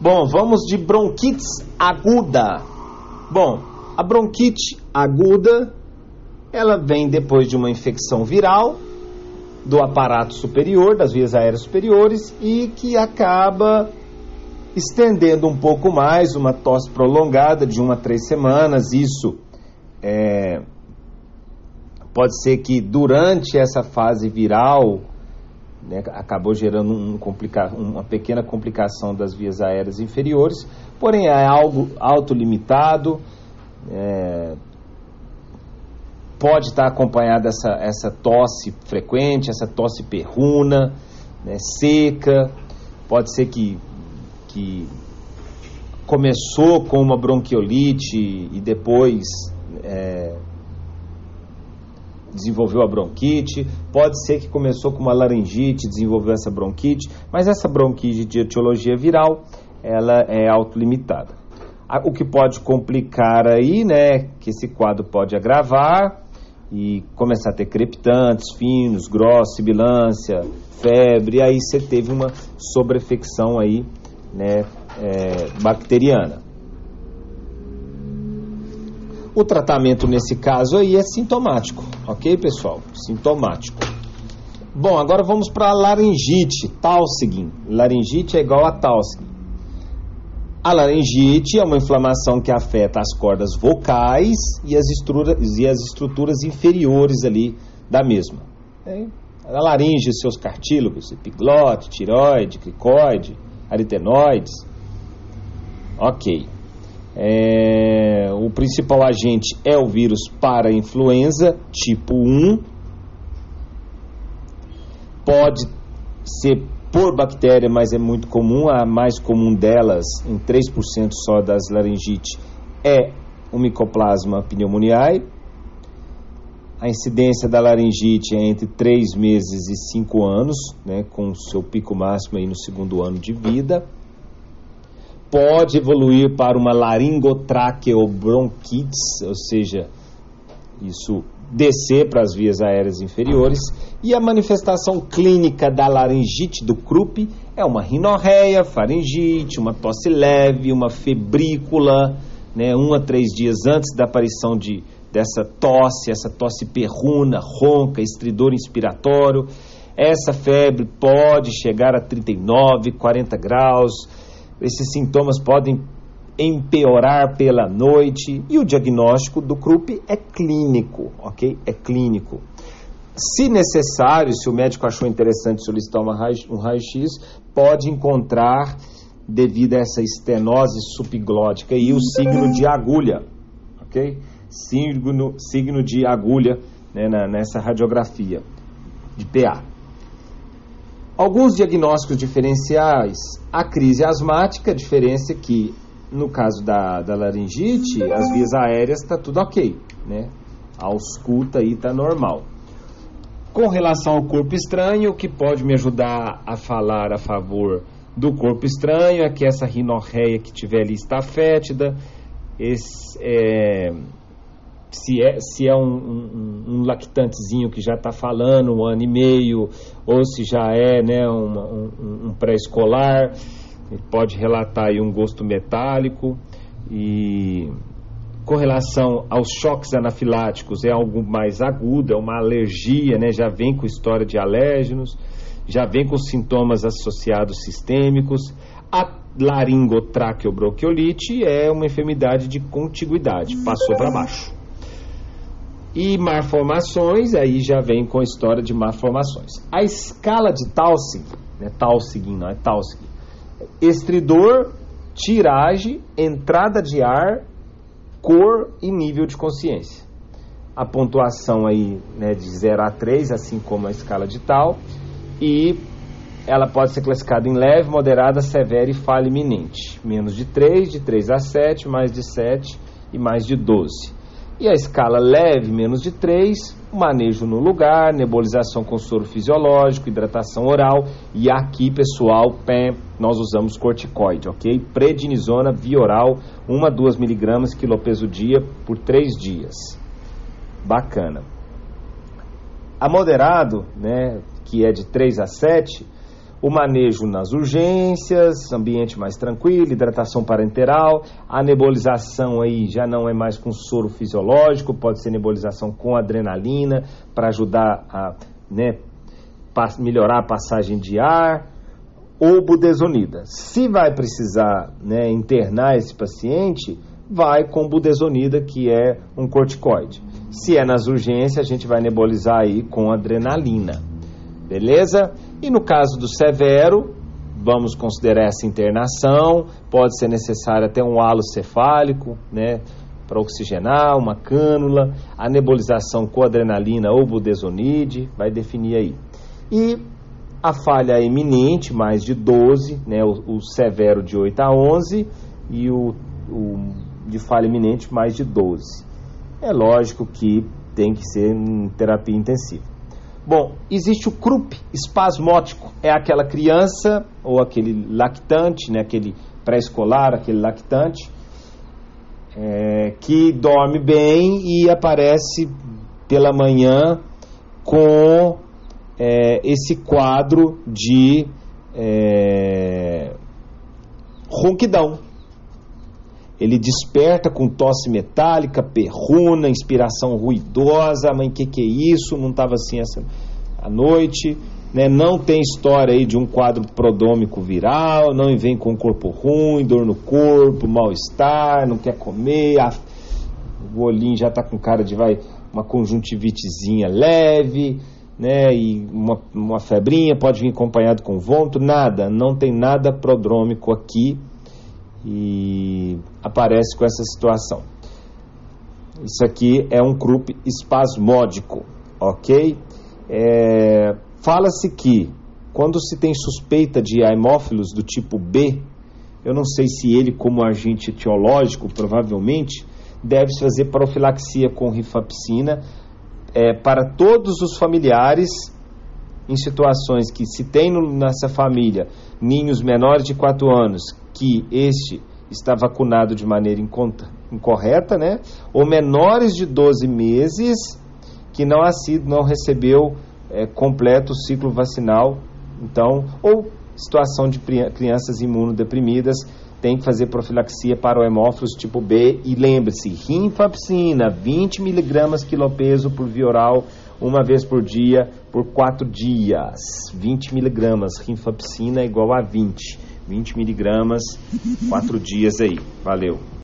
Bom, vamos de bronquite aguda. Bom, a bronquite aguda, ela vem depois de uma infecção viral do aparato superior, das vias aéreas superiores, e que acaba estendendo um pouco mais, uma tosse prolongada de uma a três semanas. Isso é, pode ser que durante essa fase viral né, acabou gerando um complica uma pequena complicação das vias aéreas inferiores, porém é algo autolimitado, é, pode estar acompanhada essa, essa tosse frequente, essa tosse perruna, né, seca, pode ser que, que começou com uma bronquiolite e depois é, desenvolveu a bronquite, pode ser que começou com uma laringite, desenvolveu essa bronquite, mas essa bronquite de etiologia viral, ela é autolimitada. O que pode complicar aí, né, que esse quadro pode agravar e começar a ter crepitantes, finos, grossos, sibilância, febre, aí você teve uma sobrefecção aí, né, é, bacteriana. O tratamento nesse caso aí é sintomático, ok, pessoal? Sintomático. Bom, agora vamos para a laringite, Tausigin. Laringite é igual a Tausigin. A laringite é uma inflamação que afeta as cordas vocais e as estruturas, e as estruturas inferiores ali da mesma. É, a laringe, seus cartílagos, epiglote, tiroide, cricoide, aritenoides. Ok. É, o principal agente é o vírus para influenza tipo 1. Pode ser por bactéria, mas é muito comum. A mais comum delas, em 3% só das laringite, é o Mycoplasma pneumoniae. A incidência da laringite é entre 3 meses e 5 anos, né, com seu pico máximo aí no segundo ano de vida pode evoluir para uma laringotraqueobronquites, ou seja, isso descer para as vias aéreas inferiores, e a manifestação clínica da laringite do Krupp é uma rinorreia, faringite, uma tosse leve, uma febrícula, né, um a três dias antes da aparição de, dessa tosse, essa tosse perruna, ronca, estridor inspiratório. Essa febre pode chegar a 39, 40 graus, esses sintomas podem empeorar pela noite e o diagnóstico do CRUP é clínico, ok? É clínico. Se necessário, se o médico achou interessante solicitar um raio-x, pode encontrar, devido a essa estenose subglótica, e o signo de agulha, ok? Signo, signo de agulha né, na, nessa radiografia de PA. Alguns diagnósticos diferenciais, a crise asmática, a diferença é que no caso da, da laringite, as vias aéreas está tudo ok, né? A ausculta aí está normal. Com relação ao corpo estranho, o que pode me ajudar a falar a favor do corpo estranho é que essa rinorreia que tiver ali está fétida, esse, é, se é, se é um, um, um lactantezinho que já está falando um ano e meio, ou se já é né, uma, um, um pré-escolar, pode relatar aí um gosto metálico e com relação aos choques anafiláticos é algo mais agudo, é uma alergia, né, já vem com história de alérgenos, já vem com sintomas associados sistêmicos. A laringotraqueobronquiolite é uma enfermidade de contiguidade, passou para baixo. E malformações, aí já vem com a história de malformações. A escala de Taussig, né, Taussig não é Taussig, estridor, tiragem, entrada de ar, cor e nível de consciência. A pontuação aí né, de 0 a 3, assim como a escala de Tal, e ela pode ser classificada em leve, moderada, severa e falha iminente. Menos de 3, de 3 a 7, mais de 7 e mais de 12. E a escala leve, menos de 3, manejo no lugar, nebulização com soro fisiológico, hidratação oral. E aqui, pessoal, pé, nós usamos corticoide, ok? Prednisona via oral, 1 a 2 miligramas quilopeso dia por 3 dias. Bacana. A moderado, né, que é de 3 a 7, o manejo nas urgências, ambiente mais tranquilo, hidratação parenteral, a nebulização aí já não é mais com soro fisiológico, pode ser nebulização com adrenalina para ajudar a né, melhorar a passagem de ar, ou budesonida. Se vai precisar né, internar esse paciente, vai com budesonida, que é um corticoide. Se é nas urgências, a gente vai nebulizar aí com adrenalina. Beleza? E no caso do severo, vamos considerar essa internação, pode ser necessário até um halo cefálico, né, para oxigenar, uma cânula, a nebulização com adrenalina ou budesonide, vai definir aí. E a falha eminente, mais de 12, né, o, o severo de 8 a 11 e o, o de falha eminente mais de 12. É lógico que tem que ser em terapia intensiva. Bom, existe o CRUP espasmótico, é aquela criança ou aquele lactante, né, aquele pré-escolar, aquele lactante, é, que dorme bem e aparece pela manhã com é, esse quadro de é, ronquidão. Ele desperta com tosse metálica, perruna, inspiração ruidosa. Mãe, que que é isso? Não estava assim essa a noite. Né? Não tem história aí de um quadro prodômico viral. Não vem com corpo ruim, dor no corpo, mal-estar, não quer comer. A, o olhinho já está com cara de vai uma conjuntivitezinha leve né, e uma, uma febrinha, pode vir acompanhado com vômito, nada, não tem nada prodrômico aqui e aparece com essa situação. Isso aqui é um croup espasmódico, ok? É, Fala-se que quando se tem suspeita de hemófilos do tipo B, eu não sei se ele, como agente etiológico, provavelmente, deve-se fazer profilaxia com rifampicina é, para todos os familiares em situações que se tem nessa família ninhos menores de 4 anos que este está vacunado de maneira incorreta, né? Ou menores de 12 meses que não, sido, não recebeu é, completo o ciclo vacinal, então, ou situação de crianças imunodeprimidas tem que fazer profilaxia para o hemófilos tipo B e lembre-se, rinfampicina, 20 miligramas quilopeso por via oral, uma vez por dia, por 4 dias. 20 miligramas, rinfampicina igual a 20. 20 miligramas, 4 dias aí. Valeu.